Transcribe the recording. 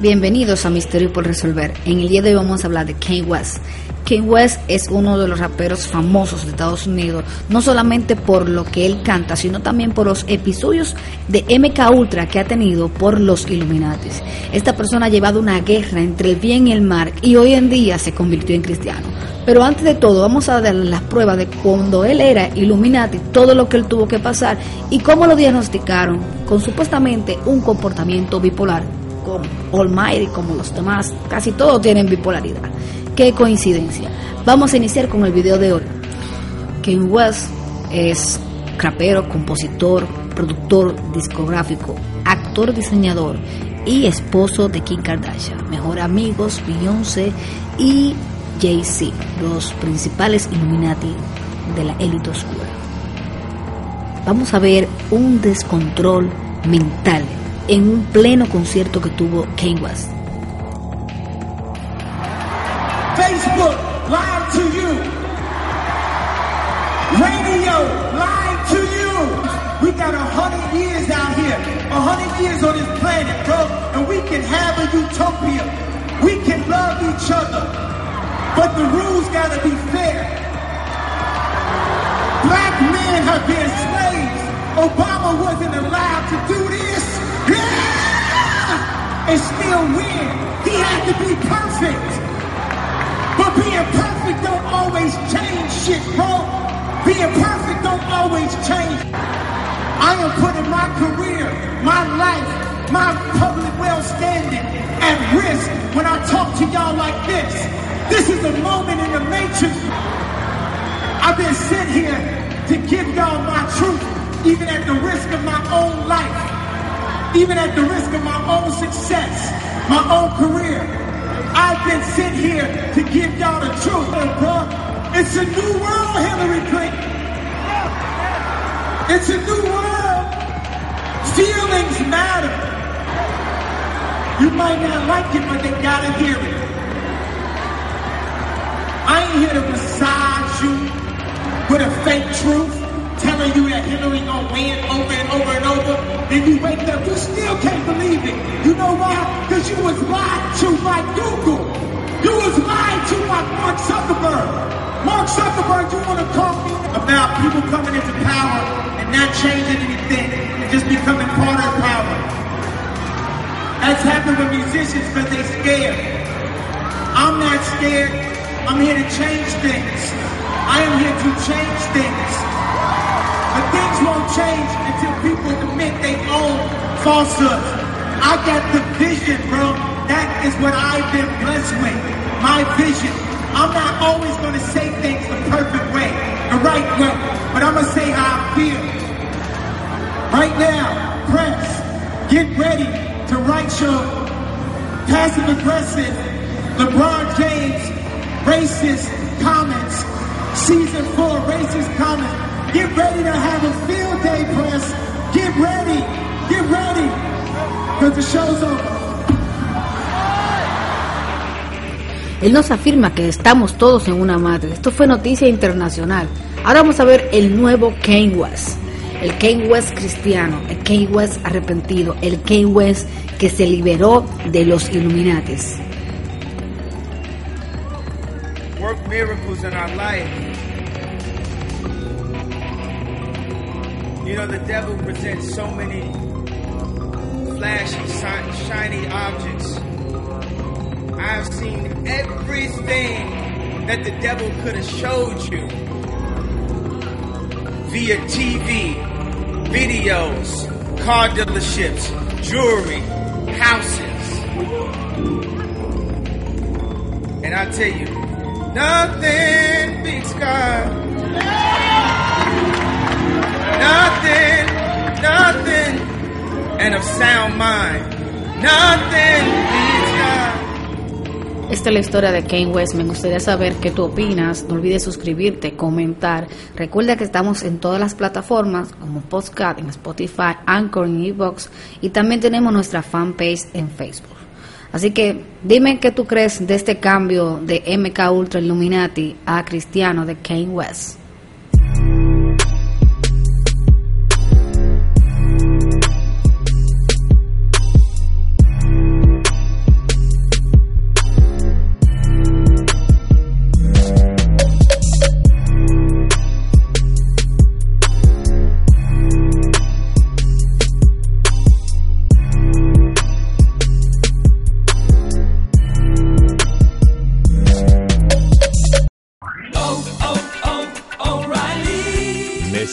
Bienvenidos a Misterio por Resolver. En el día de hoy vamos a hablar de Kanye West. Kanye West es uno de los raperos famosos de Estados Unidos, no solamente por lo que él canta, sino también por los episodios de MK Ultra que ha tenido por los Illuminatis. Esta persona ha llevado una guerra entre el bien y el mal y hoy en día se convirtió en cristiano. Pero antes de todo, vamos a dar las pruebas de cuando él era Illuminati, todo lo que él tuvo que pasar y cómo lo diagnosticaron con supuestamente un comportamiento bipolar como como los demás, casi todos tienen bipolaridad. Qué coincidencia. Vamos a iniciar con el video de hoy. Kanye West es rapero, compositor, productor discográfico, actor, diseñador y esposo de Kim Kardashian, mejor amigos Beyoncé y Jay-Z, los principales Illuminati de la élite oscura. Vamos a ver un descontrol mental en un pleno concierto que tuvo Kanye West. Facebook live to you. Radio live to you. We got a hundred years out here, a hundred years on this planet, bro, and we can have a utopia. We can love each other, but the rules gotta be fair. Black men have been slaves. Obama wasn't allowed to do Still win. He had to be perfect. But being perfect don't always change shit, bro. Being perfect don't always change. I am putting my career, my life, my public well-standing at risk when I talk to y'all like this. This is a moment in the matrix. I've been sent here to give y'all my truth, even at the risk of my own life, even at the risk of my own success, my own career. I've been sent here to give y'all the truth, bro. It's a new world, Hillary Clinton. It's a new world. Feelings matter. You might not like it, but they gotta hear it. I ain't here to massage you with a fake truth, telling you that Hillary gonna win over and over and over. Then you wake up, you still can't believe it. You know why? Because you was lied to by Google. You was lied to by Mark Zuckerberg. Mark Zuckerberg, you want to talk about people coming into power and not changing anything and just becoming part of power. That's happened with musicians because they scared. I'm not scared. I'm here to change things. I am here to change things. Things won't change until people admit they own falsehoods. I got the vision, bro. That is what I've been blessed with. My vision. I'm not always going to say things the perfect way, the right way, but I'm going to say how I feel. Right now, press, get ready to write your passive aggressive LeBron James racist comments. Season four racist comments. Get ready to have a field day, press. Get ready. Get ready. Because the show's over. Él nos afirma que estamos todos en una madre. Esto fue noticia internacional. Ahora vamos a ver el nuevo Kanye West. El Kanye West cristiano, el Kanye West arrepentido, el Kanye West que se liberó de los Illuminatis. work miracles in our life. You know, the devil presents so many flashy, shi- shiny objects. I've seen everything that the devil could have showed you via TV, videos, car dealerships, jewelry, houses. And I tell you, nothing beats God. Nothing, nothing, and of sound mind. Nothing beats God. Esta es la historia de Kane West. Me gustaría saber qué tú opinas. No olvides suscribirte, comentar. Recuerda que estamos en todas las plataformas como Podcast, en Spotify, Anchor, en Ebox y también tenemos nuestra fanpage en Facebook. Así que dime qué tú crees de este cambio de MK Ultra Illuminati a Cristiano de Kane West.